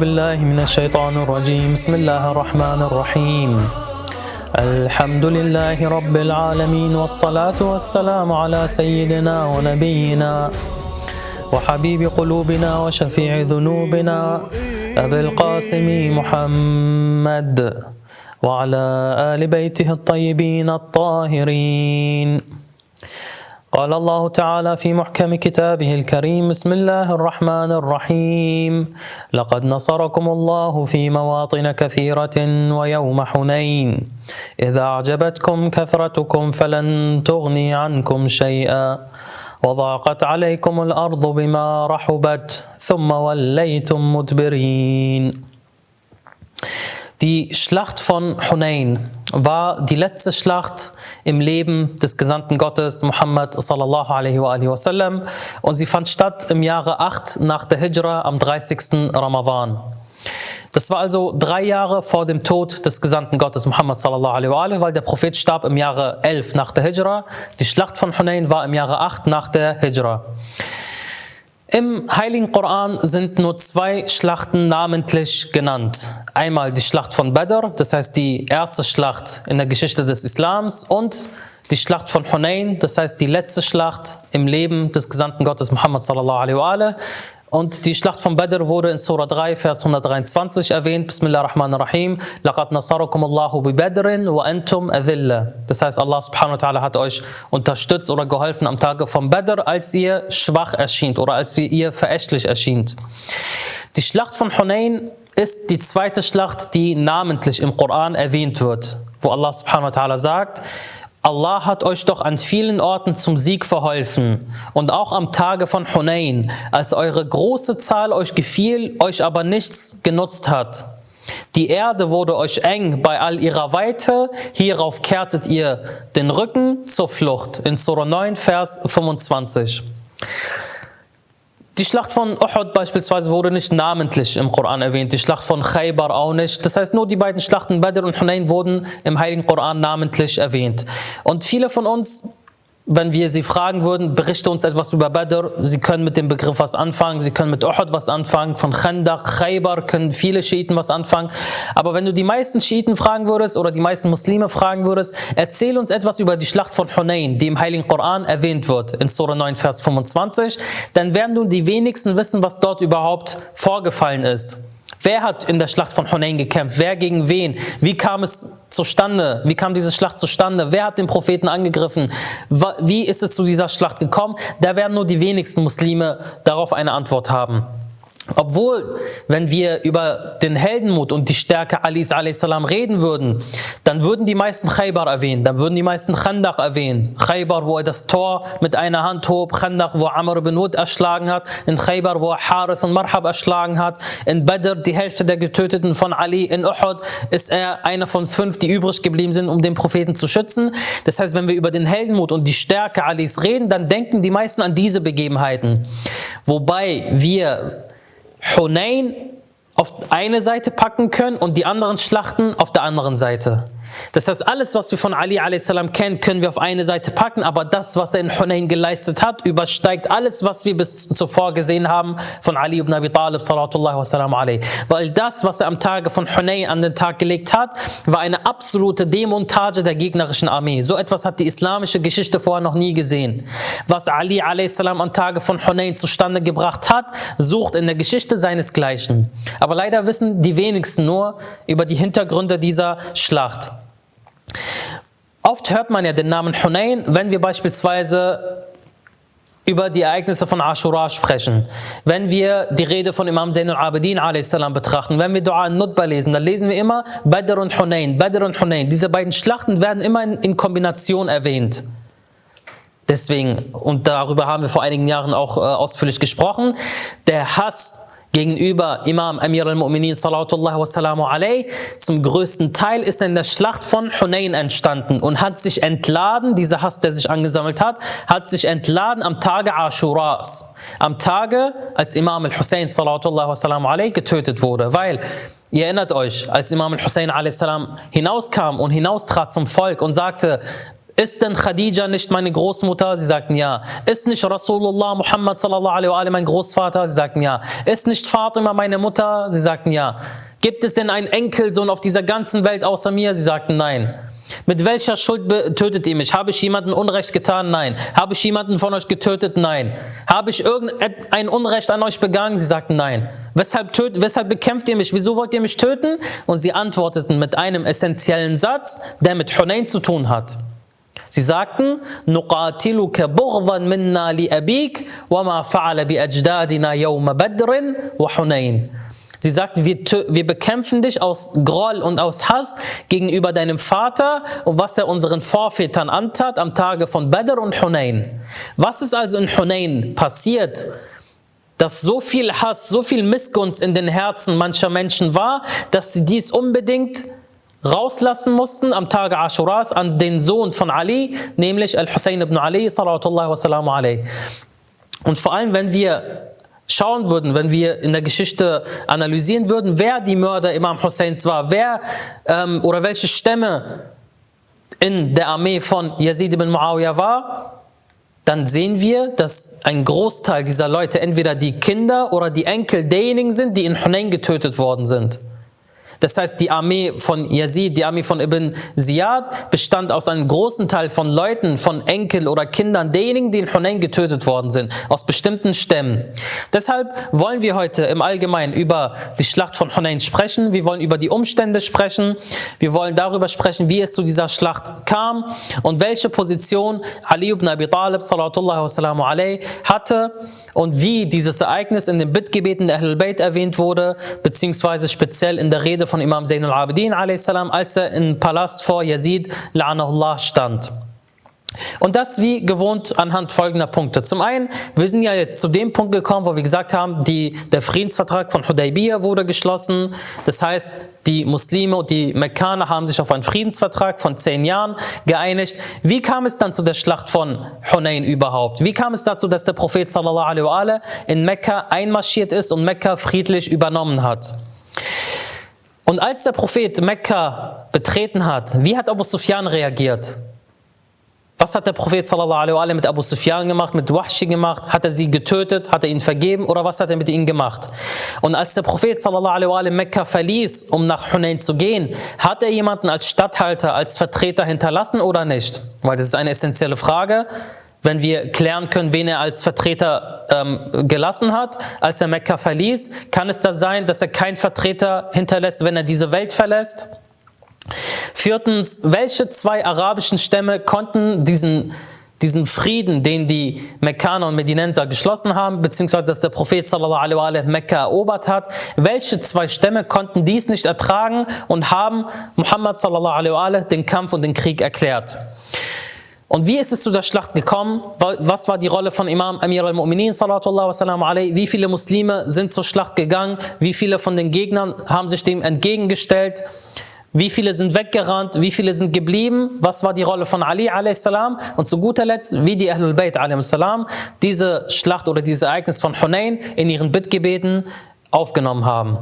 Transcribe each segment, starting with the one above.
بالله من الشيطان الرجيم. بسم الله الرحمن الرحيم. الحمد لله رب العالمين والصلاة والسلام على سيدنا ونبينا وحبيب قلوبنا وشفيع ذنوبنا أبي القاسم محمد وعلى آل بيته الطيبين الطاهرين. قال الله تعالى في محكم كتابه الكريم بسم الله الرحمن الرحيم. لقد نصركم الله في مواطن كثيرة ويوم حنين. إذا أعجبتكم كثرتكم فلن تغني عنكم شيئا. وضاقت عليكم الأرض بما رحبت ثم وليتم مدبرين. Die Schlacht von Hunain war die letzte Schlacht im Leben des Gesandten Gottes Muhammad sallallahu alaihi wa sallam und sie fand statt im Jahre 8 nach der Hijra am 30. Ramadan. Das war also drei Jahre vor dem Tod des Gesandten Gottes Muhammad sallallahu alaihi wa weil der Prophet starb im Jahre 11 nach der Hijra. Die Schlacht von Hunain war im Jahre 8 nach der Hijra. Im Heiligen Koran sind nur zwei Schlachten namentlich genannt. Einmal die Schlacht von Badr, das heißt die erste Schlacht in der Geschichte des Islams und die Schlacht von Hunain, das heißt die letzte Schlacht im Leben des Gesandten Gottes Muhammad sallallahu alaihi wa und die Schlacht von Badr wurde in Surah 3, Vers 123 erwähnt. Bismillah ar-Rahman ar-Rahim. Laqad nasarakum Allahu bi Badrin wa antum adhilla. Das heißt, Allah subhanahu wa ta'ala hat euch unterstützt oder geholfen am Tage von Badr, als ihr schwach erschien oder als ihr verächtlich erschien. Die Schlacht von Hunain ist die zweite Schlacht, die namentlich im Koran erwähnt wird, wo Allah subhanahu wa ta'ala sagt, Allah hat euch doch an vielen Orten zum Sieg verholfen und auch am Tage von Hunain, als eure große Zahl euch gefiel, euch aber nichts genutzt hat. Die Erde wurde euch eng bei all ihrer Weite, hierauf kehrtet ihr den Rücken zur Flucht. In Surah 9, Vers 25. Die Schlacht von Uhud beispielsweise wurde nicht namentlich im Koran erwähnt, die Schlacht von Khaybar auch nicht. Das heißt, nur die beiden Schlachten Badr und Hunain wurden im Heiligen Koran namentlich erwähnt. Und viele von uns wenn wir sie fragen würden, berichte uns etwas über Badr, sie können mit dem Begriff was anfangen, sie können mit Uhud was anfangen, von Khandaq, Khaybar können viele Schiiten was anfangen. Aber wenn du die meisten Schiiten fragen würdest oder die meisten Muslime fragen würdest, erzähl uns etwas über die Schlacht von Hunain, die im Heiligen Koran erwähnt wird, in Surah 9, Vers 25, dann werden nun die wenigsten wissen, was dort überhaupt vorgefallen ist. Wer hat in der Schlacht von Hunain gekämpft? Wer gegen wen? Wie kam es zustande? Wie kam diese Schlacht zustande? Wer hat den Propheten angegriffen? Wie ist es zu dieser Schlacht gekommen? Da werden nur die wenigsten Muslime darauf eine Antwort haben. Obwohl, wenn wir über den Heldenmut und die Stärke Alis a.s. reden würden, dann würden die meisten Khaybar erwähnen, dann würden die meisten Khandaq erwähnen. Khaybar, wo er das Tor mit einer Hand hob, Khandaq, wo er Amr ibn Wud erschlagen hat, in Khaybar, wo er Harith und Marhab erschlagen hat, in Badr die Hälfte der Getöteten von Ali, in Uhud ist er einer von fünf, die übrig geblieben sind, um den Propheten zu schützen. Das heißt, wenn wir über den Heldenmut und die Stärke Alis reden, dann denken die meisten an diese Begebenheiten. Wobei wir Hunain auf eine Seite packen können und die anderen Schlachten auf der anderen Seite. Das heißt, alles, was wir von Ali a.s. kennen, können wir auf eine Seite packen, aber das, was er in Hunayn geleistet hat, übersteigt alles, was wir bis zuvor gesehen haben von Ali ibn Abi Talib, Weil das, was er am Tage von Hunayn an den Tag gelegt hat, war eine absolute Demontage der gegnerischen Armee. So etwas hat die islamische Geschichte vorher noch nie gesehen. Was Ali a.s. am Tage von Hunayn zustande gebracht hat, sucht in der Geschichte seinesgleichen. Aber leider wissen die wenigsten nur über die Hintergründe dieser Schlacht. Oft hört man ja den Namen Hunain, wenn wir beispielsweise über die Ereignisse von Ashura sprechen, wenn wir die Rede von Imam Zain al-Abidin betrachten, wenn wir Dua al-Nutba lesen, dann lesen wir immer Badr und Hunain, Badr und Hunain. Diese beiden Schlachten werden immer in, in Kombination erwähnt. Deswegen, und darüber haben wir vor einigen Jahren auch äh, ausführlich gesprochen, der Hass gegenüber Imam Amir al-Mu'minin sallallahu wasallamu alayh. Zum größten Teil ist er in der Schlacht von Hunayn entstanden und hat sich entladen, dieser Hass, der sich angesammelt hat, hat sich entladen am Tage Ashuras. Am Tage, als Imam al-Hussein sallallahu wasallamu alayh getötet wurde, weil Ihr erinnert euch, als Imam al-Hussein hinauskam und hinaustrat zum Volk und sagte, Ist denn Khadija nicht meine Großmutter? Sie sagten ja. Ist nicht Rasulullah Muhammad sallallahu alaihi wa sallam mein Großvater? Sie sagten ja. Ist nicht Fatima meine Mutter? Sie sagten ja. Gibt es denn einen Enkelsohn auf dieser ganzen Welt außer mir? Sie sagten nein. Mit welcher Schuld tötet ihr mich? Habe ich jemanden Unrecht getan? Nein. Habe ich jemanden von euch getötet? Nein. Habe ich irgendein Unrecht an euch begangen? Sie sagten nein. Weshalb, töt, weshalb bekämpft ihr mich? Wieso wollt ihr mich töten? Und sie antworteten mit einem essentiellen Satz, der mit Hunayn zu tun hat. Sie sagten, نقاتلك بغضا منا لأبيك وما فعل بأجدادنا يوم بدر وحنين. Sie sagten, wir, wir bekämpfen dich aus Groll und aus Hass gegenüber deinem Vater und was er unseren Vorvätern antat am Tage von Badr und Hunayn. Was ist also in Hunayn passiert? dass so viel Hass, so viel Missgunst in den Herzen mancher Menschen war, dass sie dies unbedingt rauslassen mussten am Tage Ashuras an den Sohn von Ali, nämlich Al-Hussein ibn Ali, sallallahu wa Und vor allem, wenn wir schauen würden, wenn wir in der Geschichte analysieren würden, wer die Mörder Imam Husseins war, wer ähm, oder welche Stämme in der Armee von Yazid ibn Muawiyah war, dann sehen wir, dass ein Großteil dieser Leute entweder die Kinder oder die Enkel derjenigen sind, die in Hunayn getötet worden sind. Das heißt, die Armee von Yazid, die Armee von Ibn Ziyad bestand aus einem großen Teil von Leuten, von Enkel oder Kindern derjenigen, die in Hunayn getötet worden sind, aus bestimmten Stämmen. Deshalb wollen wir heute im Allgemeinen über die Schlacht von Hunayn sprechen. Wir wollen über die Umstände sprechen. Wir wollen darüber sprechen, wie es zu dieser Schlacht kam und welche Position Ali ibn Abi Talib sallallahu alaihi hatte und wie dieses Ereignis in den Bittgebeten der Ahlul Bayt erwähnt wurde, beziehungsweise speziell in der Rede von Imam Zain al-Abidin als er im Palast vor Yazid la'anahullah stand. Und das wie gewohnt anhand folgender Punkte. Zum einen, wir sind ja jetzt zu dem Punkt gekommen, wo wir gesagt haben, die, der Friedensvertrag von Hudaybiyah wurde geschlossen. Das heißt, die Muslime und die Mekkaner haben sich auf einen Friedensvertrag von zehn Jahren geeinigt. Wie kam es dann zu der Schlacht von Hunayn überhaupt? Wie kam es dazu, dass der Prophet sallallahu alaihi in Mekka einmarschiert ist und Mekka friedlich übernommen hat? Und als der Prophet Mekka betreten hat, wie hat Abu Sufyan reagiert? Was hat der Prophet sallallahu alaihi mit Abu Sufyan gemacht, mit Wahshi gemacht? Hat er sie getötet? Hat er ihn vergeben? Oder was hat er mit ihnen gemacht? Und als der Prophet sallallahu alaihi Mekka verließ, um nach Hunayn zu gehen, hat er jemanden als Statthalter, als Vertreter hinterlassen oder nicht? Weil das ist eine essentielle Frage. Wenn wir klären können, wen er als Vertreter ähm, gelassen hat, als er Mekka verließ, kann es da sein, dass er keinen Vertreter hinterlässt, wenn er diese Welt verlässt? Viertens, welche zwei arabischen Stämme konnten diesen, diesen Frieden, den die Mekkaner und Medinenser geschlossen haben, beziehungsweise dass der Prophet sallallahu alaihi Mekka erobert hat, welche zwei Stämme konnten dies nicht ertragen und haben Muhammad sallallahu alaihi den Kampf und den Krieg erklärt? Und wie ist es zu der Schlacht gekommen? Was war die Rolle von Imam Amir al-Mu'minin, Wie viele Muslime sind zur Schlacht gegangen? Wie viele von den Gegnern haben sich dem entgegengestellt? Wie viele sind weggerannt? Wie viele sind geblieben? Was war die Rolle von Ali a.s.? Und zu guter Letzt, wie die Ahlul Bayt a.s. diese Schlacht oder dieses Ereignis von Hunayn in ihren Bittgebeten aufgenommen haben.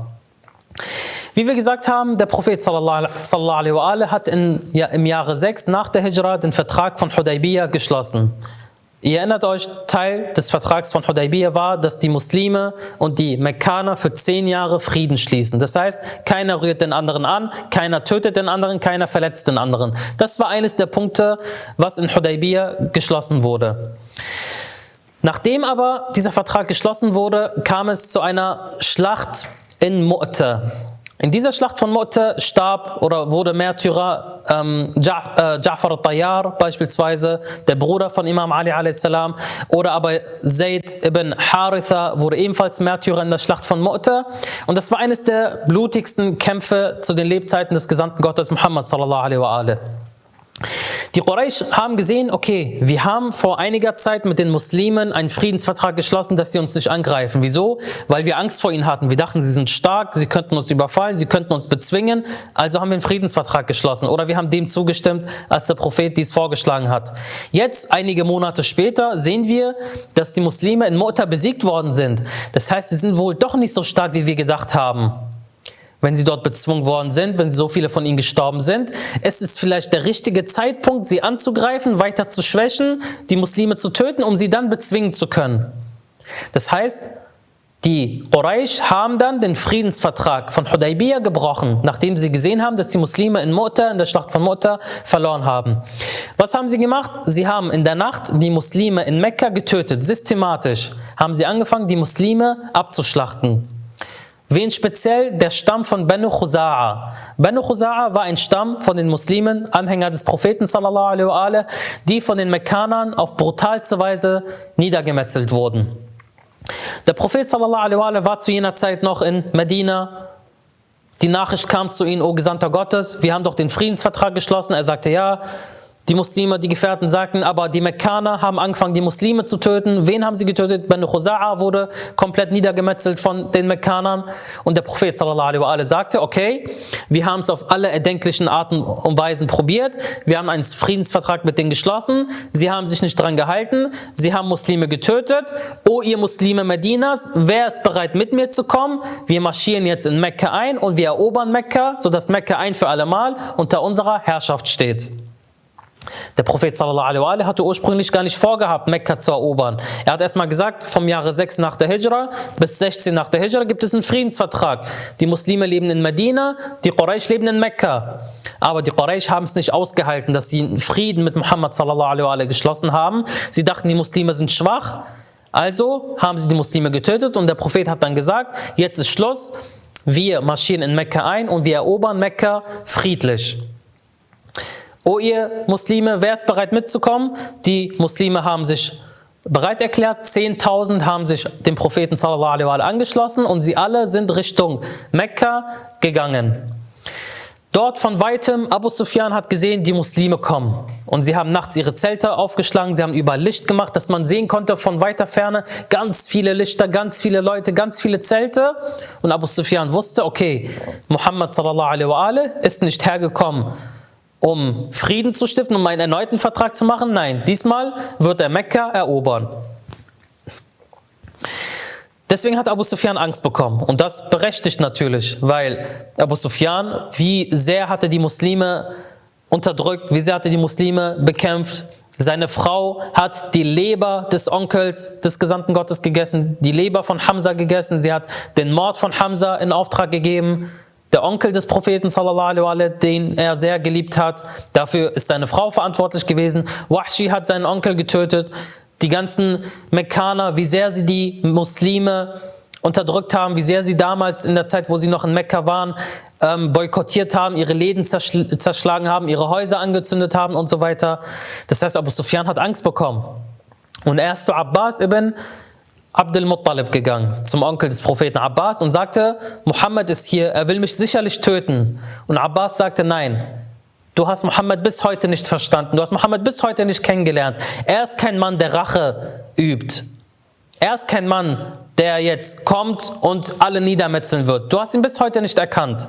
Wie wir gesagt haben, der Prophet sallallahu alaihi wa hat in, ja, im Jahre 6 nach der Hijra den Vertrag von Hudaybiyah geschlossen. Ihr erinnert euch, Teil des Vertrags von Hudaybiyah war, dass die Muslime und die Mekkaner für zehn Jahre Frieden schließen. Das heißt, keiner rührt den anderen an, keiner tötet den anderen, keiner verletzt den anderen. Das war eines der Punkte, was in Hudaybiyah geschlossen wurde. Nachdem aber dieser Vertrag geschlossen wurde, kam es zu einer Schlacht in Mu'ta. In dieser Schlacht von Mu'ta starb oder wurde Märtyrer ähm, Ja'far äh, al-Tayyar beispielsweise, der Bruder von Imam Ali a.s. oder aber Zayd ibn Haritha wurde ebenfalls Märtyrer in der Schlacht von Mu'ta und das war eines der blutigsten Kämpfe zu den Lebzeiten des Gesandten Gottes Muhammad sallallahu alaihi wa alaihi. Die Quraysh haben gesehen, okay, wir haben vor einiger Zeit mit den Muslimen einen Friedensvertrag geschlossen, dass sie uns nicht angreifen. Wieso? Weil wir Angst vor ihnen hatten. Wir dachten, sie sind stark, sie könnten uns überfallen, sie könnten uns bezwingen. Also haben wir einen Friedensvertrag geschlossen. Oder wir haben dem zugestimmt, als der Prophet dies vorgeschlagen hat. Jetzt, einige Monate später, sehen wir, dass die Muslime in Mu'ta besiegt worden sind. Das heißt, sie sind wohl doch nicht so stark, wie wir gedacht haben. Wenn sie dort bezwungen worden sind, wenn so viele von ihnen gestorben sind. Es ist vielleicht der richtige Zeitpunkt, sie anzugreifen, weiter zu schwächen, die Muslime zu töten, um sie dann bezwingen zu können. Das heißt, die Quraysh haben dann den Friedensvertrag von Hudaybiyah gebrochen, nachdem sie gesehen haben, dass die Muslime in Mu'tah, in der Schlacht von Mu'tah, verloren haben. Was haben sie gemacht? Sie haben in der Nacht die Muslime in Mekka getötet, systematisch. Haben sie angefangen, die Muslime abzuschlachten. Wen speziell? Der Stamm von Banu Khuza'a. Banu Khuza'a war ein Stamm von den Muslimen, Anhänger des Propheten sallallahu alaihi die von den Mekkanern auf brutalste Weise niedergemetzelt wurden. Der Prophet sallallahu alaihi wa war zu jener Zeit noch in Medina. Die Nachricht kam zu ihm, O Gesandter Gottes, wir haben doch den Friedensvertrag geschlossen. Er sagte, ja, die Muslime, die Gefährten sagten, aber die Mekkaner haben angefangen, die Muslime zu töten. Wen haben sie getötet? Banu Khuza'a wurde komplett niedergemetzelt von den Mekkanern. Und der Prophet sallallahu alaihi sagte, okay, wir haben es auf alle erdenklichen Arten und Weisen probiert. Wir haben einen Friedensvertrag mit denen geschlossen. Sie haben sich nicht dran gehalten. Sie haben Muslime getötet. O ihr Muslime Medinas, wer ist bereit mit mir zu kommen? Wir marschieren jetzt in Mekka ein und wir erobern Mekka, sodass Mekka ein für alle Mal unter unserer Herrschaft steht. Der Prophet sallallahu alaihi hatte ursprünglich gar nicht vorgehabt, Mekka zu erobern. Er hat erstmal gesagt, vom Jahre 6 nach der Hijra bis 16 nach der Hijra gibt es einen Friedensvertrag. Die Muslime leben in Medina, die Quraysh leben in Mekka. Aber die Quraysh haben es nicht ausgehalten, dass sie einen Frieden mit Muhammad sallallahu alaihi geschlossen haben. Sie dachten, die Muslime sind schwach. Also haben sie die Muslime getötet und der Prophet hat dann gesagt, jetzt ist Schluss, wir marschieren in Mekka ein und wir erobern Mekka friedlich. O ihr Muslime, wer ist bereit mitzukommen? Die Muslime haben sich bereit erklärt, 10.000 haben sich dem Propheten sallallahu alaihi wa angeschlossen und sie alle sind Richtung Mekka gegangen. Dort von weitem, Abu Sufyan hat gesehen, die Muslime kommen. Und sie haben nachts ihre Zelte aufgeschlagen, sie haben überall Licht gemacht, dass man sehen konnte von weiter Ferne ganz viele Lichter, ganz viele Leute, ganz viele Zelte. Und Abu Sufyan wusste, okay, Muhammad sallallahu alaihi wa ist nicht hergekommen, um Frieden zu stiften, um einen erneuten Vertrag zu machen. Nein, diesmal wird er Mekka erobern. Deswegen hat Abu Sufyan Angst bekommen. Und das berechtigt natürlich, weil Abu Sufyan, wie sehr hatte die Muslime unterdrückt, wie sehr hatte die Muslime bekämpft. Seine Frau hat die Leber des Onkels des Gesandten Gottes gegessen, die Leber von Hamza gegessen. Sie hat den Mord von Hamza in Auftrag gegeben der Onkel des Propheten, den er sehr geliebt hat. Dafür ist seine Frau verantwortlich gewesen. Wahshi hat seinen Onkel getötet. Die ganzen Mekkaner, wie sehr sie die Muslime unterdrückt haben, wie sehr sie damals in der Zeit, wo sie noch in Mekka waren, ähm, boykottiert haben, ihre Läden zerschl zerschlagen haben, ihre Häuser angezündet haben und so weiter. Das heißt, Abu Sufyan hat Angst bekommen. Und er ist zu Abbas ibn Abdul Muttalib gegangen, zum Onkel des Propheten Abbas und sagte, Muhammad ist hier, er will mich sicherlich töten. Und Abbas sagte, nein, du hast Muhammad bis heute nicht verstanden, du hast Muhammad bis heute nicht kennengelernt. Er ist kein Mann, der Rache übt. Er ist kein Mann, der jetzt kommt und alle niedermetzeln wird. Du hast ihn bis heute nicht erkannt.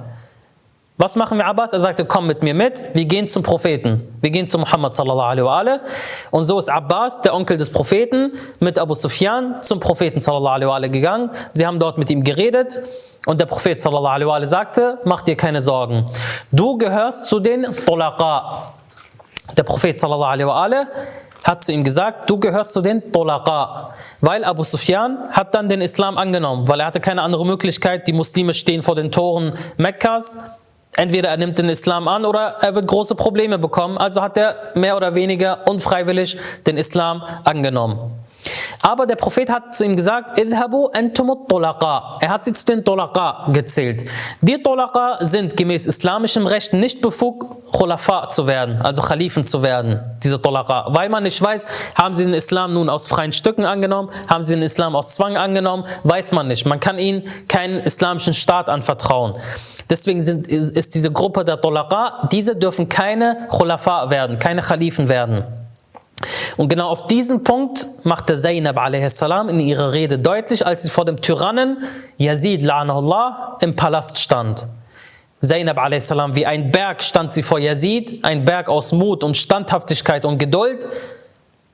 Was machen wir Abbas? Er sagte, komm mit mir mit, wir gehen zum Propheten. Wir gehen zu Muhammad sallallahu alaihi wa Und so ist Abbas, der Onkel des Propheten, mit Abu Sufyan zum Propheten sallallahu alaihi wa gegangen. Sie haben dort mit ihm geredet. Und der Prophet sallallahu alaihi wa sagte, mach dir keine Sorgen. Du gehörst zu den Tulaqa. Der Prophet sallallahu alaihi wa hat zu ihm gesagt, du gehörst zu den Tulaqa. Weil Abu Sufyan hat dann den Islam angenommen, weil er hatte keine andere Möglichkeit. Die Muslime stehen vor den Toren Mekkas Entweder er nimmt den Islam an oder er wird große Probleme bekommen. Also hat er mehr oder weniger unfreiwillig den Islam angenommen. Aber der Prophet hat zu ihm gesagt, Idhabu entumut tolaqa. Er hat sie zu den Tolaqa gezählt. Die Tolaqa sind gemäß islamischem Recht nicht befugt, Khulafa zu werden, also Khalifen zu werden, diese Tolaqa. Weil man nicht weiß, haben sie den Islam nun aus freien Stücken angenommen, haben sie den Islam aus Zwang angenommen, weiß man nicht. Man kann ihnen keinen islamischen Staat anvertrauen. Deswegen sind, ist, ist diese Gruppe der Tolaqa, diese dürfen keine Khulafa werden, keine Khalifen werden. Und genau auf diesen Punkt machte Zainab a.s. in ihrer Rede deutlich, als sie vor dem Tyrannen Yazid la'anahullah im Palast stand. Zainab a.s. wie ein Berg stand sie vor Yazid, ein Berg aus Mut und Standhaftigkeit und Geduld.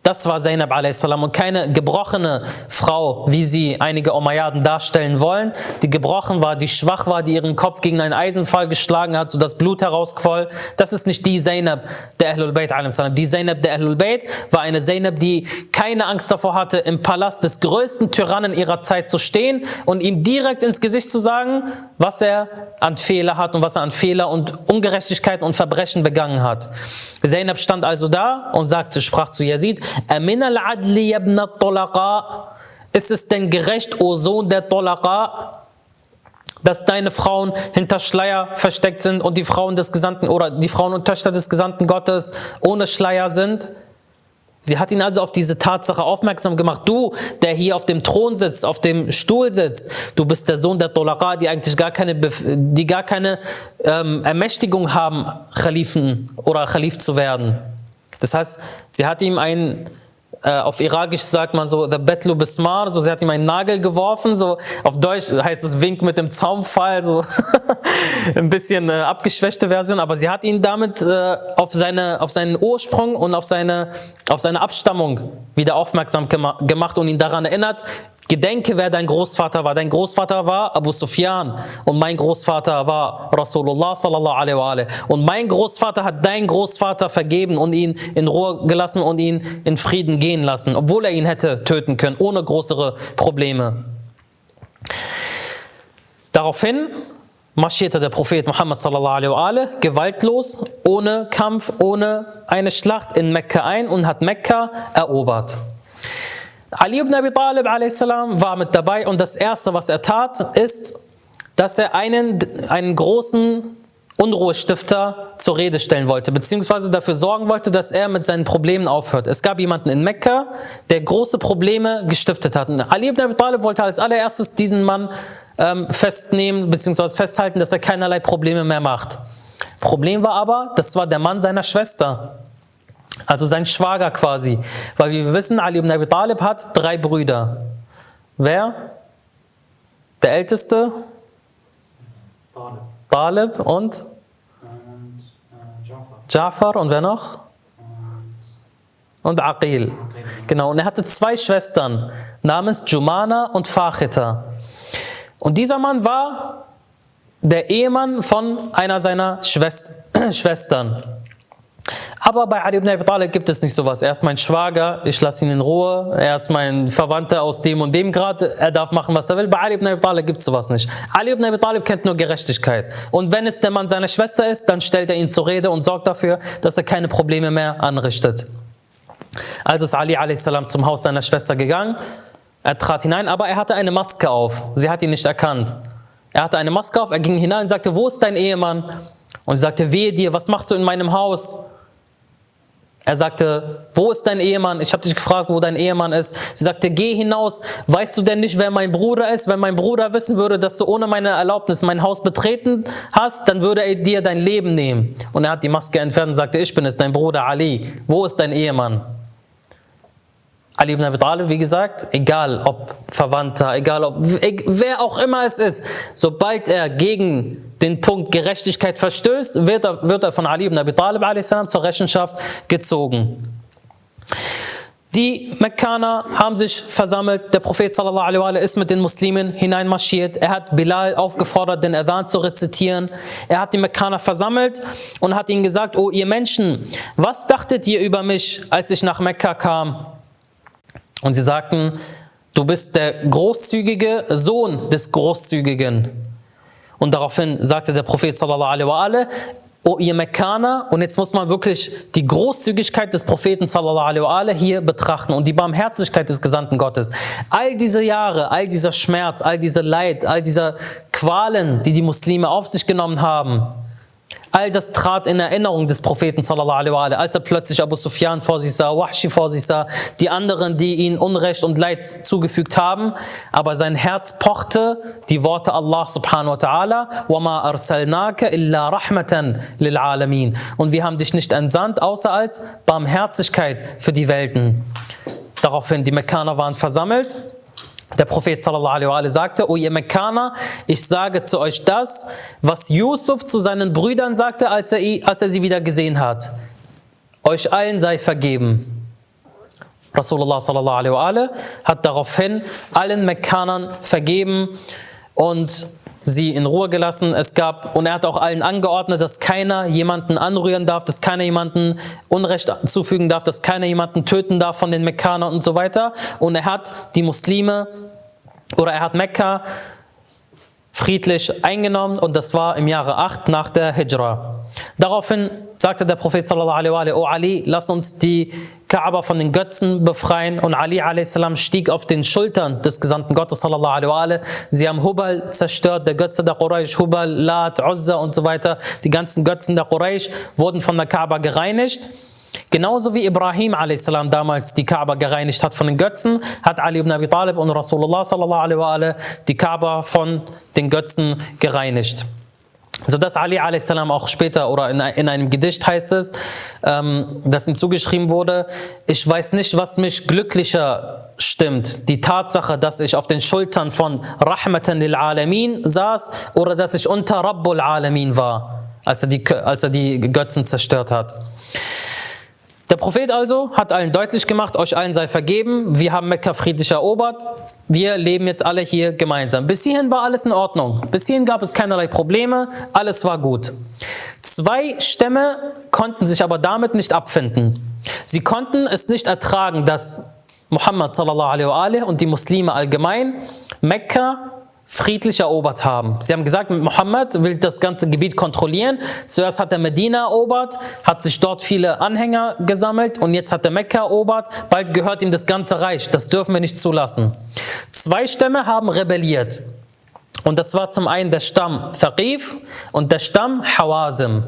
Das war Zainab a.s. und keine gebrochene Frau, wie sie einige Umayyaden darstellen wollen, die gebrochen war, die schwach war, die ihren Kopf gegen einen Eisenfall geschlagen hat, sodass Blut herausquoll. Das ist nicht die Zainab der Ahlul Bayt Die Zainab der Ahlul Bayt war eine Zainab, die keine Angst davor hatte, im Palast des größten Tyrannen ihrer Zeit zu stehen und ihm direkt ins Gesicht zu sagen, was er an Fehler hat und was er an Fehler und Ungerechtigkeiten und Verbrechen begangen hat. Zainab stand also da und sagte, sprach zu Yazid, Amin al-Adli ibn al Ist es denn gerecht, o Sohn der Tolaqa, dass deine Frauen hinter Schleier versteckt sind und die Frauen des Gesandten oder die Frauen und Töchter des Gesandten Gottes ohne Schleier sind? Sie hat ihn also auf diese Tatsache aufmerksam gemacht. Du, der hier auf dem Thron sitzt, auf dem Stuhl sitzt, du bist der Sohn der Tolaqa, die eigentlich gar keine, die gar keine ähm, Ermächtigung haben, Khalifen oder Khalif zu werden. Das heißt, sie hat ihm einen äh, auf Irakisch sagt man so, the Betlu Bismar, so sie hat ihm einen Nagel geworfen, so auf Deutsch heißt es Wink mit dem Zaumfall, so ein bisschen äh, abgeschwächte Version, aber sie hat ihn damit äh, auf, seine, auf seinen Ursprung und auf seine, auf seine Abstammung wieder aufmerksam gemacht und ihn daran erinnert, Gedenke, wer dein Großvater war. Dein Großvater war Abu Sufyan und mein Großvater war Rasulullah sallallahu alaihi wa Und mein Großvater hat dein Großvater vergeben und ihn in Ruhe gelassen und ihn in Frieden gehen lassen, obwohl er ihn hätte töten können, ohne größere Probleme. Daraufhin marschierte der Prophet Muhammad sallallahu alaihi wa gewaltlos, ohne Kampf, ohne eine Schlacht in Mekka ein und hat Mekka erobert. Ali ibn Abi Talib war mit dabei und das Erste, was er tat, ist, dass er einen, einen großen Unruhestifter zur Rede stellen wollte, beziehungsweise dafür sorgen wollte, dass er mit seinen Problemen aufhört. Es gab jemanden in Mekka, der große Probleme gestiftet hat. Und Ali ibn Abi Talib wollte als allererstes diesen Mann ähm, festnehmen, beziehungsweise festhalten, dass er keinerlei Probleme mehr macht. Problem war aber, das war der Mann seiner Schwester. Also sein Schwager quasi. Weil wir wissen, Ali ibn Abi Talib hat drei Brüder. Wer? Der Älteste? Talib. Talib und? Und äh, Jafar. Jafar und wer noch? Und Aqil. Genau, und er hatte zwei Schwestern namens Jumana und Fachita. Und dieser Mann war der Ehemann von einer seiner Schwestern. Aber bei Ali ibn Abi Talib gibt es nicht sowas. Er ist mein Schwager, ich lasse ihn in Ruhe. Er ist mein Verwandter aus dem und dem Grad. Er darf machen, was er will. Bei Ali ibn Abi Talib gibt es sowas nicht. Ali ibn Abi Talib kennt nur Gerechtigkeit. Und wenn es der Mann seiner Schwester ist, dann stellt er ihn zur Rede und sorgt dafür, dass er keine Probleme mehr anrichtet. Also ist Ali a.s. zum Haus seiner Schwester gegangen. Er trat hinein, aber er hatte eine Maske auf. Sie hat ihn nicht erkannt. Er hatte eine Maske auf, er ging hinein und sagte, wo ist dein Ehemann? Und sie sagte, wehe dir, was machst du in meinem Haus? Er sagte, wo ist dein Ehemann? Ich habe dich gefragt, wo dein Ehemann ist. Sie sagte, geh hinaus. Weißt du denn nicht, wer mein Bruder ist? Wenn mein Bruder wissen würde, dass du ohne meine Erlaubnis mein Haus betreten hast, dann würde er dir dein Leben nehmen. Und er hat die Maske entfernt und sagte, ich bin es, dein Bruder Ali. Wo ist dein Ehemann? Ali ibn Abi Talib, wie gesagt, egal ob Verwandter, egal ob wer auch immer es ist, sobald er gegen den Punkt Gerechtigkeit verstößt, wird er, wird er von Ali ibn Abi Talib zur Rechenschaft gezogen. Die Mekkaner haben sich versammelt. Der Prophet sallallahu alaihi ist mit den Muslimen hineinmarschiert. Er hat Bilal aufgefordert, den Adhan zu rezitieren. Er hat die Mekkaner versammelt und hat ihnen gesagt, oh ihr Menschen, was dachtet ihr über mich, als ich nach Mekka kam? Und sie sagten, du bist der großzügige Sohn des Großzügigen. Und daraufhin sagte der Prophet sallallahu alaihi O ihr Mekkaner, und jetzt muss man wirklich die Großzügigkeit des Propheten sallallahu alaihi hier betrachten und die Barmherzigkeit des Gesandten Gottes. All diese Jahre, all dieser Schmerz, all diese Leid, all diese Qualen, die die Muslime auf sich genommen haben, All das trat in Erinnerung des Propheten sallallahu alaihi wa als er plötzlich Abu Sufyan vor sich sah, Wahshi vor sich sah, die anderen, die ihn Unrecht und Leid zugefügt haben, aber sein Herz pochte die Worte Allah subhanahu wa ta'ala, وَمَا أَرْسَلْنَاكَ إِلَّا رَحْمَةً لِلْعَالَمِينَ Und wir haben dich nicht entsandt, außer als Barmherzigkeit für die Welten. Daraufhin, die Mekkaner waren versammelt der Prophet sallallahu alaihi sagte, O ihr Mekkaner, ich sage zu euch das, was Yusuf zu seinen Brüdern sagte, als er, als er sie wieder gesehen hat. Euch allen sei vergeben. Rasulullah sallallahu alaihi, hat daraufhin allen Mekkanern vergeben und sie in Ruhe gelassen. Es gab, und er hat auch allen angeordnet, dass keiner jemanden anrühren darf, dass keiner jemanden Unrecht zufügen darf, dass keiner jemanden töten darf von den Mekkanern und so weiter. Und er hat die Muslime oder er hat Mekka friedlich eingenommen und das war im Jahre 8 nach der Hijra. Daraufhin sagte der Prophet sallallahu alaihi wa alaihi, O Ali, lass uns die Kaaba von den Götzen befreien und Ali a.s. stieg auf den Schultern des Gesandten Gottes sallallahu alaihi wa alaihi. Sie haben Hubal zerstört, der Götze der Quraysh, Hubal, Lat, Uzza und so weiter. Die ganzen Götzen der Quraysh wurden von der Kaaba gereinigt. Genauso wie Ibrahim a.s. damals die Kaaba gereinigt hat von den Götzen, hat Ali ibn Abi Talib und Rasulullah sallallahu alaihi wa alaihi die Kaaba von den Götzen gereinigt. Sodass Ali a.s. auch später oder in, in, einem Gedicht heißt es, ähm, das ihm zugeschrieben wurde, ich weiß nicht, was mich glücklicher stimmt. Die Tatsache, dass ich auf den Schultern von Rahmatan lil Alamin saß oder dass ich unter Rabbul Alamin war, als er die, als er die Götzen zerstört hat. Der Prophet also hat allen deutlich gemacht, euch allen sei vergeben, wir haben Mekka friedlich erobert, wir leben jetzt alle hier gemeinsam. Bis hierhin war alles in Ordnung. Bis hierhin gab es keinerlei Probleme, alles war gut. Zwei Stämme konnten sich aber damit nicht abfinden. Sie konnten es nicht ertragen, dass Muhammad sallallahu alaihi und die Muslime allgemein Mekka friedlich erobert haben. Sie haben gesagt, Mohammed will das ganze Gebiet kontrollieren. Zuerst hat er Medina erobert, hat sich dort viele Anhänger gesammelt und jetzt hat er Mekka erobert. Bald gehört ihm das ganze Reich. Das dürfen wir nicht zulassen. Zwei Stämme haben rebelliert. Und das war zum einen der Stamm Thaqif und der Stamm Hawazim.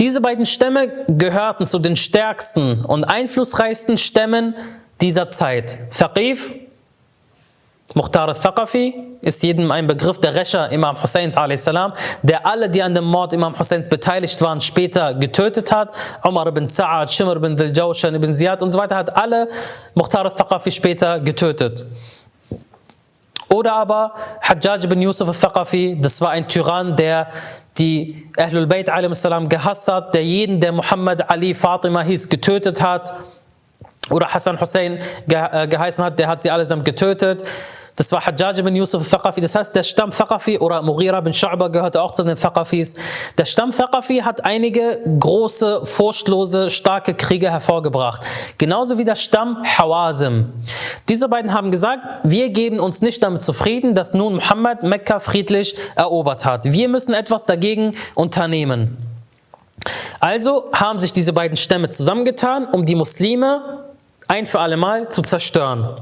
Diese beiden Stämme gehörten zu den stärksten und einflussreichsten Stämmen dieser Zeit. Thaqif Mukhtar al-Thaqafi ist jedem ein Begriff der Rächer Imam Husseins der alle, die an dem Mord Imam Husseins beteiligt waren, später getötet hat. Umar ibn Sa'ad, Shimr ibn Dhiljawshan ibn Ziyad und so weiter hat alle Mukhtar al-Thaqafi später getötet. Oder aber Hajjaj ibn Yusuf al-Thaqafi, das war ein Tyrann, der die Ahlul Bayt gehasst hat, der jeden, der Muhammad Ali Fatima hieß, getötet hat oder Hassan Hussein äh, geheißen hat, der hat sie allesamt getötet. Das war Hajjaj bin Yusuf Thaqafi. Das heißt, der Stamm Thaqafi oder Mughira bin Shu'ba gehörte auch zu den Thaqafis. Der Stamm Thaqafi hat einige große, furchtlose, starke Kriege hervorgebracht. Genauso wie der Stamm Hawazim. Diese beiden haben gesagt, wir geben uns nicht damit zufrieden, dass nun Muhammad Mekka friedlich erobert hat. Wir müssen etwas dagegen unternehmen. Also haben sich diese beiden Stämme zusammengetan, um die Muslime ein für alle Mal zu zerstören.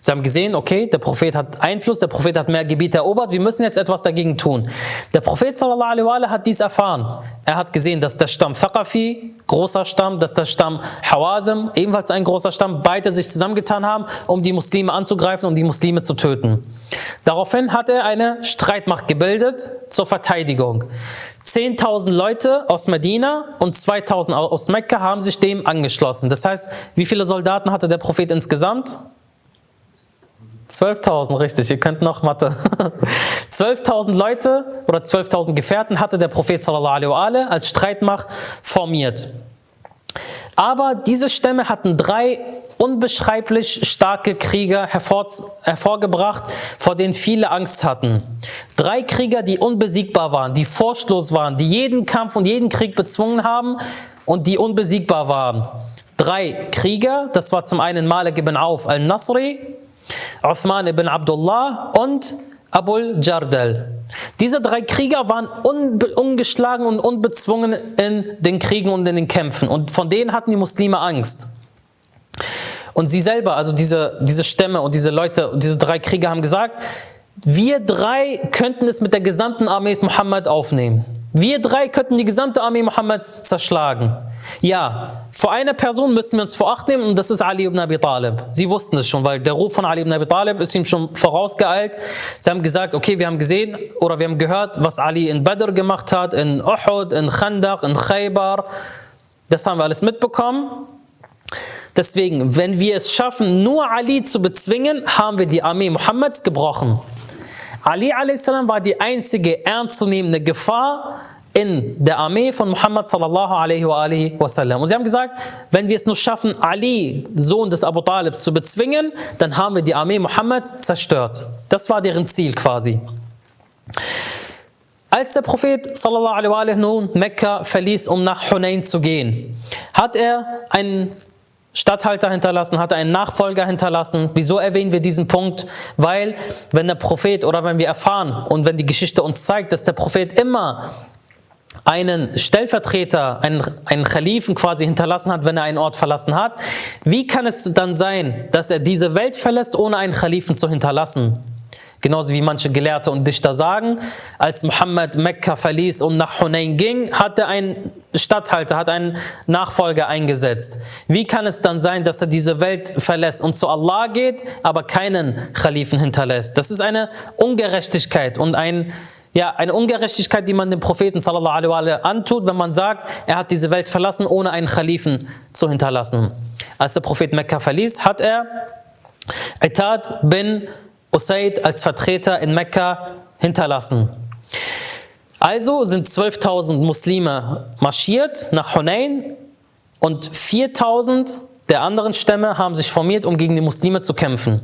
Sie haben gesehen, okay, der Prophet hat Einfluss, der Prophet hat mehr Gebiete erobert, wir müssen jetzt etwas dagegen tun. Der Prophet sallallahu hat dies erfahren. Er hat gesehen, dass der Stamm Thaqafi, großer Stamm, dass der Stamm Hawazim, ebenfalls ein großer Stamm, beide sich zusammengetan haben, um die Muslime anzugreifen, um die Muslime zu töten. Daraufhin hat er eine Streitmacht gebildet zur Verteidigung. 10.000 Leute aus Medina und 2.000 aus Mekka haben sich dem angeschlossen. Das heißt, wie viele Soldaten hatte der Prophet insgesamt? 12.000, richtig, ihr könnt noch Mathe. 12.000 Leute oder 12.000 Gefährten hatte der Prophet sallallahu alaihi als Streitmacht formiert. Aber diese Stämme hatten drei unbeschreiblich starke Krieger hervor, hervorgebracht, vor denen viele Angst hatten. Drei Krieger, die unbesiegbar waren, die furchtlos waren, die jeden Kampf und jeden Krieg bezwungen haben und die unbesiegbar waren. Drei Krieger, das war zum einen Malik ibn Auf al-Nasri, Uthman ibn Abdullah und Abul Jardal. Diese drei Krieger waren ungeschlagen und unbezwungen in den Kriegen und in den Kämpfen und von denen hatten die Muslime Angst. Und sie selber, also diese, diese Stämme und diese Leute, diese drei Krieger haben gesagt, wir drei könnten es mit der gesamten Armee Muhammad aufnehmen. Wir drei könnten die gesamte Armee Mohammeds zerschlagen. Ja, vor einer Person müssen wir uns vor Acht nehmen und das ist Ali ibn Abi Talib. Sie wussten es schon, weil der Ruf von Ali ibn Abi Talib ist ihm schon vorausgeeilt. Sie haben gesagt, okay, wir haben gesehen oder wir haben gehört, was Ali in Badr gemacht hat, in Uhud, in Khandaq, in Khaybar. Das haben wir alles mitbekommen. Deswegen, wenn wir es schaffen, nur Ali zu bezwingen, haben wir die Armee Mohammeds gebrochen. Ali a.s. war die einzige ernstzunehmende Gefahr in der Armee von Muhammad sallallahu alaihi wasallam. Und sie haben gesagt, wenn wir es nur schaffen, Ali, Sohn des Abu Talibs, zu bezwingen, dann haben wir die Armee Muhammads zerstört. Das war deren Ziel quasi. Als der Prophet sallallahu alaihi wa nun Mekka verließ, um nach Hunain zu gehen, hat er einen Statthalter hinterlassen, hat er einen Nachfolger hinterlassen. Wieso erwähnen wir diesen Punkt? Weil, wenn der Prophet oder wenn wir erfahren und wenn die Geschichte uns zeigt, dass der Prophet immer einen Stellvertreter, einen, einen Khalifen quasi hinterlassen hat, wenn er einen Ort verlassen hat, wie kann es dann sein, dass er diese Welt verlässt, ohne einen Khalifen zu hinterlassen? Genauso wie manche Gelehrte und Dichter sagen, als Muhammad Mekka verließ und nach Hunain ging, hat er einen Statthalter, hat einen Nachfolger eingesetzt. Wie kann es dann sein, dass er diese Welt verlässt und zu Allah geht, aber keinen Khalifen hinterlässt? Das ist eine Ungerechtigkeit und ein, ja, eine Ungerechtigkeit, die man dem Propheten sallallahu alaihi antut, wenn man sagt, er hat diese Welt verlassen, ohne einen Khalifen zu hinterlassen. Als der Prophet Mekka verließ, hat er Etad bin Usaid als Vertreter in Mekka hinterlassen. Also sind 12.000 Muslime marschiert nach Hunain und 4.000 der anderen Stämme haben sich formiert, um gegen die Muslime zu kämpfen.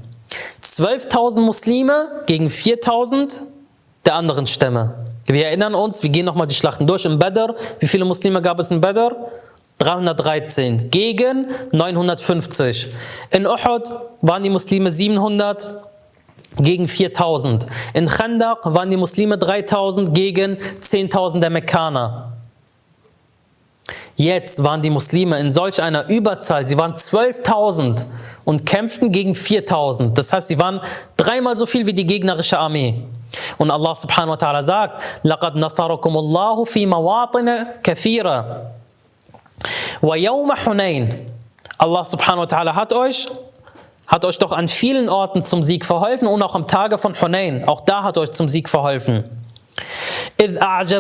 12.000 Muslime gegen 4.000 der anderen Stämme. Wir erinnern uns, wir gehen nochmal die Schlachten durch. Im Badr, wie viele Muslime gab es in Badr? 313 gegen 950. In Uhud waren die Muslime 700 gegen 4000. In Khandaq waren die Muslime 3000 gegen 10.000 der Mekkaner. Jetzt waren die Muslime in solch einer Überzahl, sie waren 12.000 und kämpften gegen 4.000. Das heißt, sie waren dreimal so viel wie die gegnerische Armee. Und Allah subhanahu wa ta'ala sagt, لَقَدْ نَصَرَكُمُ اللَّهُ فِي مَوَاطِنَ كَثِيرًا وَيَوْمَ حُنَيْنَ Allah subhanahu wa ta'ala hat euch hat euch doch an vielen Orten zum Sieg verholfen und auch am Tage von Hunain, auch da hat euch zum Sieg verholfen. Als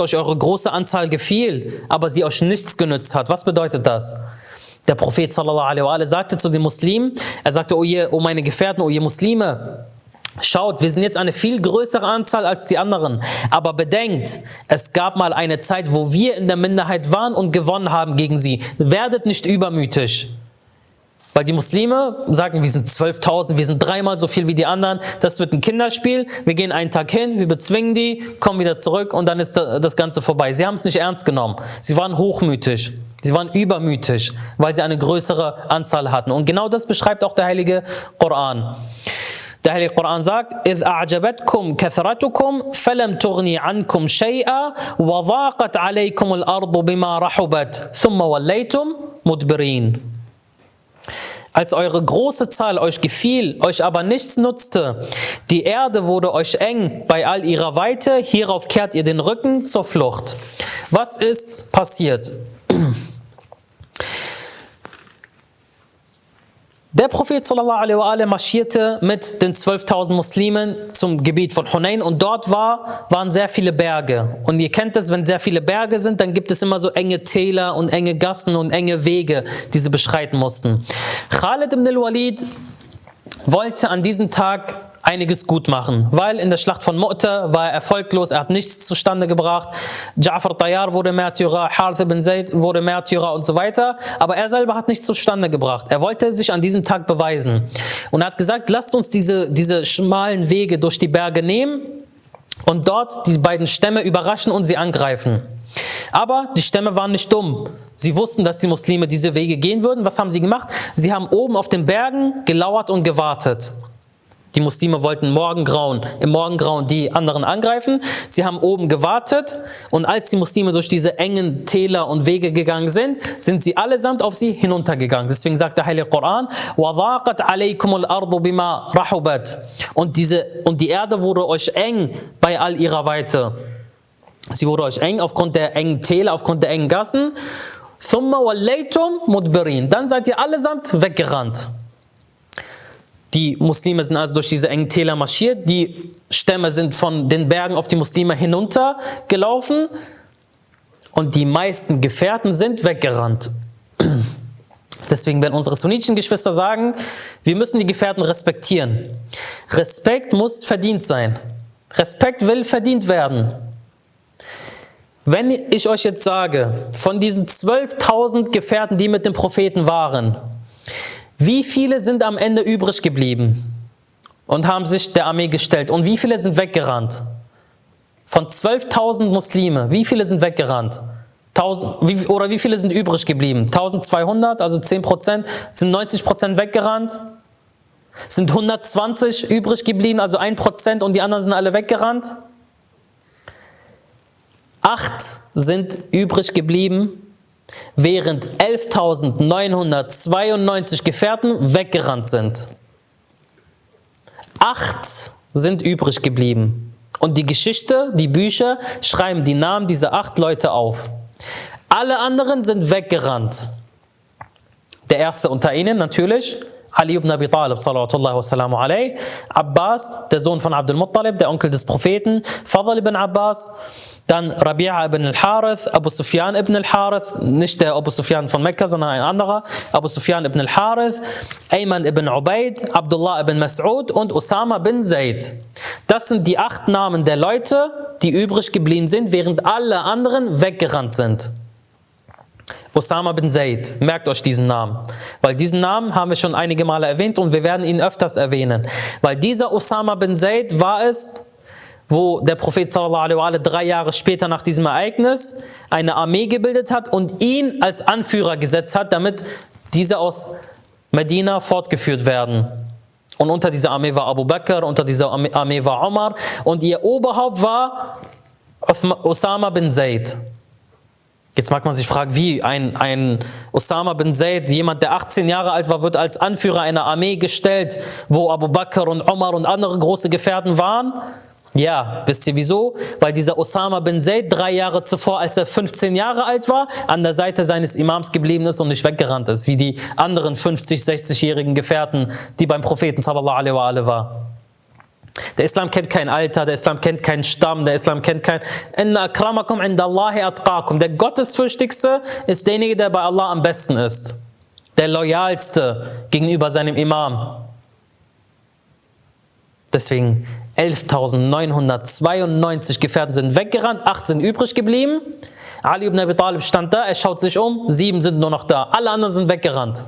euch eure große Anzahl gefiel, aber sie euch nichts genützt hat. Was bedeutet das? Der Prophet sallallahu alaihi wa sagte zu den Muslimen, er sagte, o, ihr, o meine Gefährten, o ihr Muslime, Schaut, wir sind jetzt eine viel größere Anzahl als die anderen. Aber bedenkt, es gab mal eine Zeit, wo wir in der Minderheit waren und gewonnen haben gegen sie. Werdet nicht übermütig. Weil die Muslime sagen, wir sind 12.000, wir sind dreimal so viel wie die anderen. Das wird ein Kinderspiel. Wir gehen einen Tag hin, wir bezwingen die, kommen wieder zurück und dann ist das Ganze vorbei. Sie haben es nicht ernst genommen. Sie waren hochmütig. Sie waren übermütig, weil sie eine größere Anzahl hatten. Und genau das beschreibt auch der heilige Koran. Der Heilige Koran sagt, إِذْ أَعْجَبَتْكُمْ كَثْرَتُكُمْ فَلَمْ تُغْنِي عَنْكُمْ شَيْئًا وَضَاقَتْ عَلَيْكُمُ الْأَرْضُ بِمَا رَحُبَتْ ثُمَّ وَلَّيْتُمْ مُدْبِرِينَ als eure große Zahl euch gefiel, euch aber nichts nutzte, die Erde wurde euch eng bei all ihrer Weite, hierauf kehrt ihr den Rücken zur Flucht. Was ist passiert? Der Prophet sallallahu alaihi marschierte mit den 12.000 Muslimen zum Gebiet von Hunain und dort war, waren sehr viele Berge. Und ihr kennt es, wenn sehr viele Berge sind, dann gibt es immer so enge Täler und enge Gassen und enge Wege, die sie beschreiten mussten. Khalid ibn al-Walid wollte an diesem Tag einiges gut machen, weil in der Schlacht von Mu'ta war er erfolglos, er hat nichts zustande gebracht. Ja'far Tayyar wurde Märtyrer, Harith ibn Zayd wurde Märtyrer und so weiter, aber er selber hat nichts zustande gebracht. Er wollte sich an diesem Tag beweisen und er hat gesagt, lasst uns diese, diese schmalen Wege durch die Berge nehmen und dort die beiden Stämme überraschen und sie angreifen. Aber die Stämme waren nicht dumm. Sie wussten, dass die Muslime diese Wege gehen würden. Was haben sie gemacht? Sie haben oben auf den Bergen gelauert und gewartet. Die Muslime wollten Morgengrauen, im Morgengrauen die anderen angreifen. Sie haben oben gewartet und als die Muslime durch diese engen Täler und Wege gegangen sind, sind sie allesamt auf sie hinuntergegangen. Deswegen sagt der Heilige Koran, und diese und die Erde wurde euch eng bei all ihrer Weite. Sie wurde euch eng aufgrund der engen Täler, aufgrund der engen Gassen. Dann seid ihr allesamt weggerannt. Die Muslime sind also durch diese engen Täler marschiert. Die Stämme sind von den Bergen auf die Muslime hinuntergelaufen. Und die meisten Gefährten sind weggerannt. Deswegen werden unsere sunnitischen Geschwister sagen, wir müssen die Gefährten respektieren. Respekt muss verdient sein. Respekt will verdient werden. Wenn ich euch jetzt sage, von diesen 12.000 Gefährten, die mit dem Propheten waren, wie viele sind am Ende übrig geblieben und haben sich der Armee gestellt? Und wie viele sind weggerannt? Von 12.000 Muslime, wie viele sind weggerannt? 1000, wie, oder wie viele sind übrig geblieben? 1200, also 10 Prozent, sind 90 Prozent weggerannt? Sind 120 übrig geblieben, also 1 Prozent und die anderen sind alle weggerannt? Acht sind übrig geblieben, während 11.992 Gefährten weggerannt sind. Acht sind übrig geblieben. Und die Geschichte, die Bücher schreiben die Namen dieser acht Leute auf. Alle anderen sind weggerannt. Der erste unter ihnen natürlich, Ali ibn Abi Talib, wasallamu alayhi, Abbas, der Sohn von Abdul Muttalib, der Onkel des Propheten, Fadl ibn Abbas, dann Rabi'a ibn al-Harith, Abu Sufyan ibn al-Harith, nicht der Abu Sufyan von Mekka, sondern ein anderer, Abu Sufyan ibn al-Harith, Ayman ibn Ubaid, Abdullah ibn Mas'ud und Osama bin Zaid. Das sind die acht Namen der Leute, die übrig geblieben sind, während alle anderen weggerannt sind. Osama bin Zaid, merkt euch diesen Namen, weil diesen Namen haben wir schon einige Male erwähnt und wir werden ihn öfters erwähnen, weil dieser Osama bin Zaid war es, wo der Prophet sallallahu alaihi drei Jahre später nach diesem Ereignis eine Armee gebildet hat und ihn als Anführer gesetzt hat, damit diese aus Medina fortgeführt werden. Und unter dieser Armee war Abu Bakr, unter dieser Armee war Omar und ihr Oberhaupt war Osama bin Zaid. Jetzt mag man sich fragen, wie ein, ein Osama bin Zaid, jemand, der 18 Jahre alt war, wird als Anführer einer Armee gestellt, wo Abu Bakr und Omar und andere große Gefährten waren. Ja, wisst ihr wieso? Weil dieser Osama bin Zaid drei Jahre zuvor, als er 15 Jahre alt war, an der Seite seines Imams geblieben ist und nicht weggerannt ist, wie die anderen 50, 60-jährigen Gefährten, die beim Propheten sallallahu alaihi wa waren. Der Islam kennt kein Alter, der Islam kennt keinen Stamm, der Islam kennt kein. Der Gottesfürchtigste ist derjenige, der bei Allah am besten ist. Der loyalste gegenüber seinem Imam. Deswegen 11.992 Gefährten sind weggerannt, 8 sind übrig geblieben. Ali ibn Abi Talib stand da, er schaut sich um, 7 sind nur noch da, alle anderen sind weggerannt.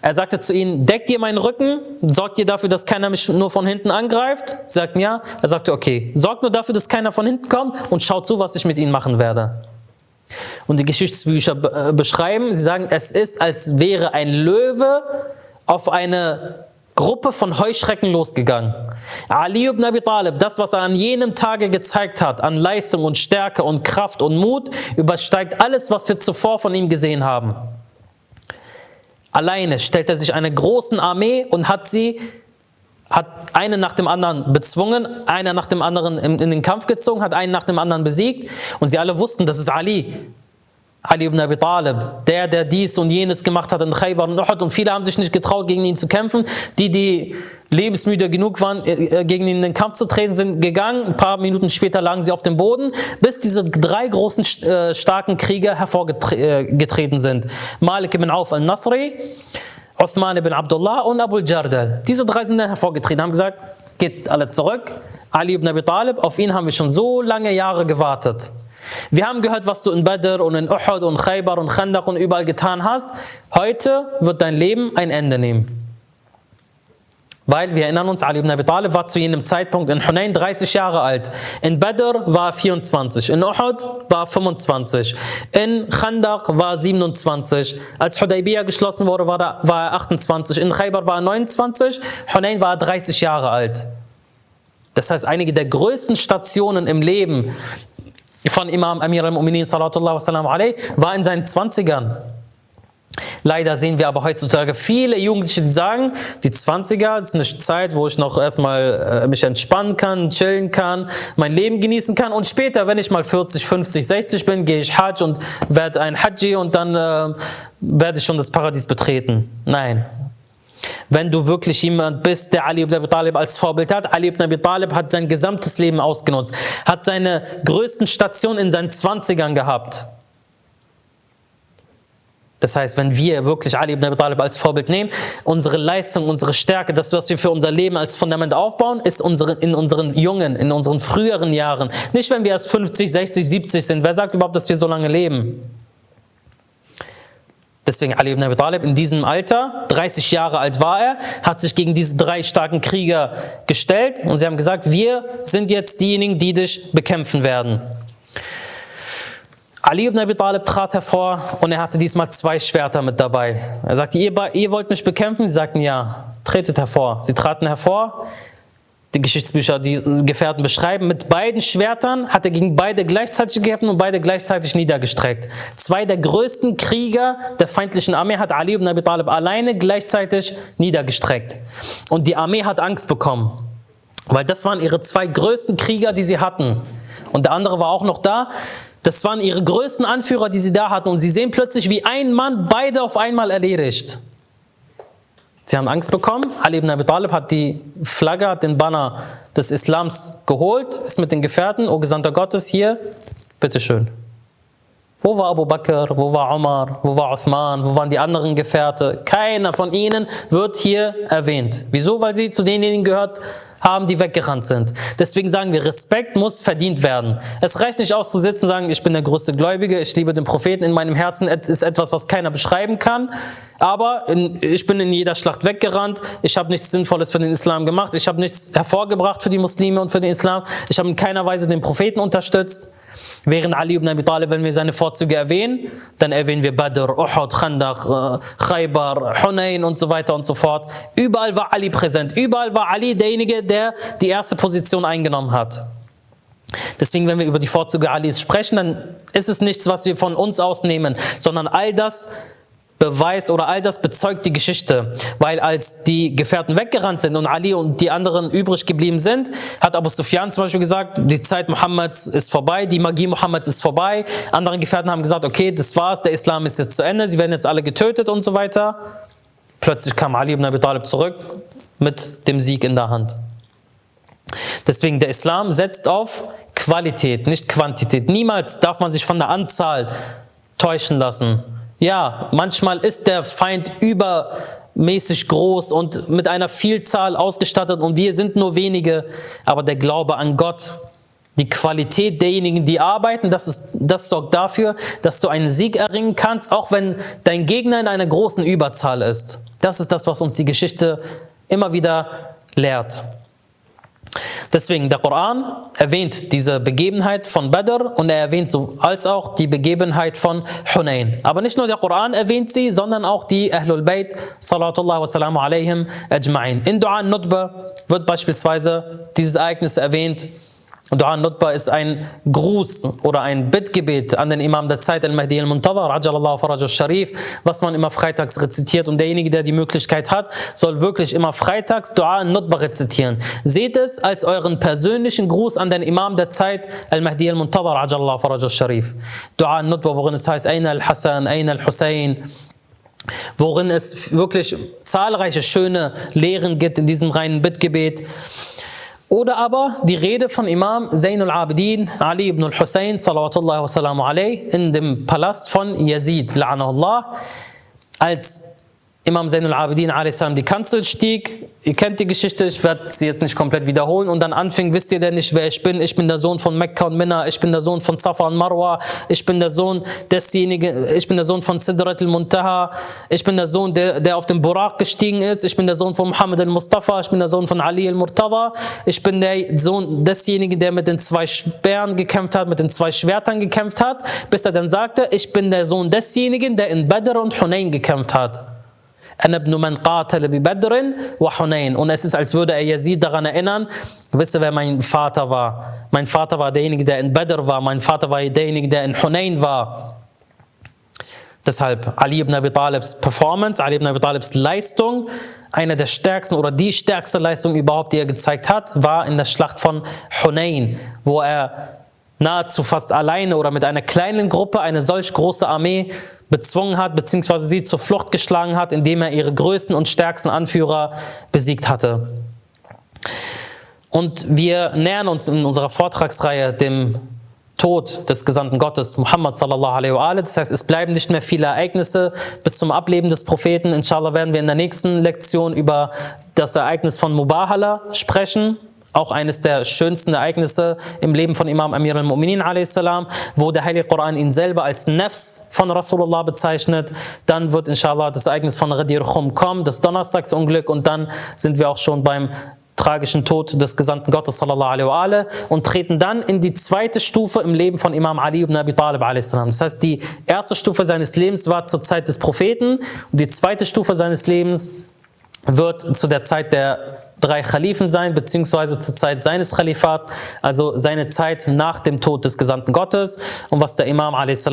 Er sagte zu ihnen, deckt ihr meinen Rücken, sorgt ihr dafür, dass keiner mich nur von hinten angreift? Sie sagten ja. Er sagte, okay, sorgt nur dafür, dass keiner von hinten kommt und schaut zu, was ich mit ihnen machen werde. Und die Geschichtsbücher äh, beschreiben, sie sagen, es ist, als wäre ein Löwe auf eine Gruppe von Heuschrecken losgegangen. Ali ibn Abi Talib, das, was er an jenem Tage gezeigt hat, an Leistung und Stärke und Kraft und Mut, übersteigt alles, was wir zuvor von ihm gesehen haben. Alleine stellt er sich einer großen Armee und hat sie, hat einen nach dem anderen bezwungen, einer nach dem anderen in, in den Kampf gezogen, hat einen nach dem anderen besiegt und sie alle wussten, das ist Ali. Ali ibn Abi Talib, der, der dies und jenes gemacht hat in Khaybar und Uhud und viele haben sich nicht getraut, gegen ihn zu kämpfen. Die, die lebensmüde genug waren, äh, äh, gegen ihn in den Kampf zu treten, sind gegangen. Ein paar Minuten später lagen sie auf dem Boden, bis diese drei großen, äh, starken Krieger hervorgetreten sind. Malik ibn Auf al-Nasri, Uthman ibn Abdullah und Abu Jardal. Diese drei sind dann hervorgetreten, haben gesagt, geht alle zurück. Ali ibn Abi Talib, auf ihn haben wir schon so lange Jahre gewartet. Wir haben gehört, was du in Badr und in Uhud und Khaybar und Khandaq und überall getan hast. Heute wird dein Leben ein Ende nehmen. Weil wir erinnern uns, Ali ibn Abi Talib war zu jenem Zeitpunkt in Hunayn 30 Jahre alt. In Badr war er 24. In Uhud war er 25. In Khandaq war er 27. Als Hudaybiyah geschlossen wurde, war er, war er 28. In Khaybar war er 29. Hunayn war er 30 Jahre alt. Das heißt, einige der größten Stationen im Leben von Imam Amir al-Mu'minin war in seinen 20ern. Leider sehen wir aber heutzutage viele Jugendliche, die sagen, die 20er ist eine Zeit, wo ich noch erstmal äh, mich entspannen kann, chillen kann, mein Leben genießen kann und später, wenn ich mal 40, 50, 60 bin, gehe ich Hajj und werde ein Haji und dann äh, werde ich schon das Paradies betreten. Nein, wenn du wirklich jemand bist, der Ali ibn Abi Talib als Vorbild hat. Ali ibn Abi Talib hat sein gesamtes Leben ausgenutzt, hat seine größten Stationen in seinen Zwanzigern gehabt. Das heißt, wenn wir wirklich Ali ibn Abi Talib als Vorbild nehmen, unsere Leistung, unsere Stärke, das, was wir für unser Leben als Fundament aufbauen, ist unsere, in unseren jungen, in unseren früheren Jahren. Nicht, wenn wir erst 50, 60, 70 sind. Wer sagt überhaupt, dass wir so lange leben? Deswegen Ali ibn Abi Talib in diesem Alter, 30 Jahre alt war er, hat sich gegen diese drei starken Krieger gestellt und sie haben gesagt, wir sind jetzt diejenigen, die dich bekämpfen werden. Ali ibn Abi Talib trat hervor und er hatte diesmal zwei Schwerter mit dabei. Er sagte, ihr, ihr wollt mich bekämpfen? Sie sagten, ja, tretet hervor. Sie traten hervor. Die Geschichtsbücher, die Gefährten beschreiben, mit beiden Schwertern hat er gegen beide gleichzeitig gekämpft und beide gleichzeitig niedergestreckt. Zwei der größten Krieger der feindlichen Armee hat Ali ibn Abi Talib alleine gleichzeitig niedergestreckt. Und die Armee hat Angst bekommen, weil das waren ihre zwei größten Krieger, die sie hatten. Und der andere war auch noch da. Das waren ihre größten Anführer, die sie da hatten. Und sie sehen plötzlich, wie ein Mann beide auf einmal erledigt. Sie haben Angst bekommen. Ali ibn Abi Talib hat die Flagge, hat den Banner des Islams geholt, ist mit den Gefährten, O Gesandter Gottes, hier, bitteschön. Wo war Abu Bakr, wo war Omar, wo war Uthman, wo waren die anderen Gefährte? Keiner von ihnen wird hier erwähnt. Wieso? Weil sie zu denjenigen gehört haben, die weggerannt sind. Deswegen sagen wir, Respekt muss verdient werden. Es reicht nicht aus zu sitzen und sagen, ich bin der größte Gläubige, ich liebe den Propheten, in meinem Herzen ist etwas, was keiner beschreiben kann. Aber in, ich bin in jeder Schlacht weggerannt, ich habe nichts Sinnvolles für den Islam gemacht, ich habe nichts hervorgebracht für die Muslime und für den Islam, ich habe in keiner Weise den Propheten unterstützt. Während Ali ibn Abi Talib, wenn wir seine Vorzüge erwähnen, dann erwähnen wir Badr, Uhud, Khandaq, äh, Khaybar, Hunayn und so weiter und so fort. Überall war Ali präsent. Überall war Ali derjenige, der die erste Position eingenommen hat. Deswegen, wenn wir über die Vorzüge Alis sprechen, dann ist es nichts, was wir von uns ausnehmen, sondern all das beweist oder all das bezeugt die Geschichte. Weil als die Gefährten weggerannt sind und Ali und die anderen übrig geblieben sind, hat Abu Sufyan zum Beispiel gesagt, die Zeit Mohammeds ist vorbei, die Magie Mohammeds ist vorbei. Andere Gefährten haben gesagt, okay, das war's, der Islam ist jetzt zu Ende, sie werden jetzt alle getötet und so weiter. Plötzlich kam Ali ibn Abi Talib zurück mit dem Sieg in der Hand. Deswegen, der Islam setzt auf Qualität, nicht Quantität. Niemals darf man sich von der Anzahl täuschen lassen. Ja, manchmal ist der Feind übermäßig groß und mit einer Vielzahl ausgestattet und wir sind nur wenige, aber der Glaube an Gott, die Qualität derjenigen, die arbeiten, das, ist, das sorgt dafür, dass du einen Sieg erringen kannst, auch wenn dein Gegner in einer großen Überzahl ist. Das ist das, was uns die Geschichte immer wieder lehrt. Deswegen, der Koran erwähnt diese Begebenheit von Badr und er erwähnt so als auch die Begebenheit von Hunayn. Aber nicht nur der Koran erwähnt sie, sondern auch die Ahlul Bayt, salatullah wa salamu alayhim ajma'in. In Dua Nutba wird beispielsweise dieses Ereignis erwähnt, Dua Nutba ist ein Gruß oder ein Bittgebet an den Imam der Zeit, Al-Mahdi al-Muntadhar, Ajalallahu Faraj sharif was man immer freitags rezitiert. Und derjenige, der die Möglichkeit hat, soll wirklich immer freitags Dua Nutba rezitieren. Seht es als euren persönlichen Gruß an den Imam der Zeit, Al-Mahdi al-Muntadhar, Ajalallahu Faraj sharif Dua Nutba, worin es heißt, Aina al-Hassan, Aina al-Hussein, worin es wirklich zahlreiche schöne Lehren gibt in diesem reinen Bittgebet. Oder aber die Rede von Imam Zain al-Abidin Ali ibn al-Hussein in dem Palast von Yazid la'anahullah als Imam Zain al-Abidin die Kanzel stieg. Ihr kennt die Geschichte, ich werde sie jetzt nicht komplett wiederholen. Und dann anfing, wisst ihr denn nicht, wer ich bin? Ich bin der Sohn von Mekka und Minna, ich bin der Sohn von Safa und Marwa, ich bin der Sohn desjenigen, ich bin der Sohn von Sidrat al-Muntaha, ich bin der Sohn, der, der auf dem Burak gestiegen ist, ich bin der Sohn von Muhammad al-Mustafa, ich bin der Sohn von Ali al-Murtada, ich bin der Sohn desjenigen, der mit den zwei Speeren gekämpft hat, mit den zwei Schwertern gekämpft hat, bis er dann sagte, ich bin der Sohn desjenigen, der in Badr und Hunayn gekämpft hat. Und es ist, als würde er Yazid daran erinnern, wisst ihr, wer mein Vater war? Mein Vater war derjenige, der in Badr war. Mein Vater war derjenige, der in Hunayn war. Deshalb Ali ibn Abi Talibs Performance, Ali ibn Abi Talibs Leistung, eine der stärksten oder die stärkste Leistung überhaupt, die er gezeigt hat, war in der Schlacht von Hunayn, wo er nahezu fast alleine oder mit einer kleinen Gruppe eine solch große Armee bezwungen hat, beziehungsweise sie zur Flucht geschlagen hat, indem er ihre größten und stärksten Anführer besiegt hatte. Und wir nähern uns in unserer Vortragsreihe dem Tod des Gesandten Gottes, Muhammad sallallahu alaihi wa alaihi. Das heißt, es bleiben nicht mehr viele Ereignisse bis zum Ableben des Propheten. Inshallah werden wir in der nächsten Lektion über das Ereignis von Mubahala sprechen. Auch eines der schönsten Ereignisse im Leben von Imam Amir al-Mu'minin a.s., wo der Heilige Koran ihn selber als Nefs von Rasulullah bezeichnet. Dann wird inshallah das Ereignis von Ghadir Khum kommen, das Donnerstagsunglück und dann sind wir auch schon beim tragischen Tod des Gesandten Gottes sallallahu alaihi wa und treten dann in die zweite Stufe im Leben von Imam Ali ibn Abi Talib a.s. Das heißt, die erste Stufe seines Lebens war zur Zeit des Propheten und die zweite Stufe seines Lebens wird zu der Zeit der drei Khalifen sein, beziehungsweise zur Zeit seines Khalifats, also seine Zeit nach dem Tod des Gesandten Gottes und was der Imam a.s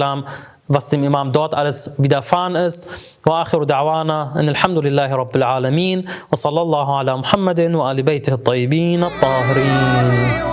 was dem Imam dort alles widerfahren ist. وآخر دعوانا أن الحمد لله رب العالمين وصلى الله على محمد وآل بيته الطيبين الطاهرين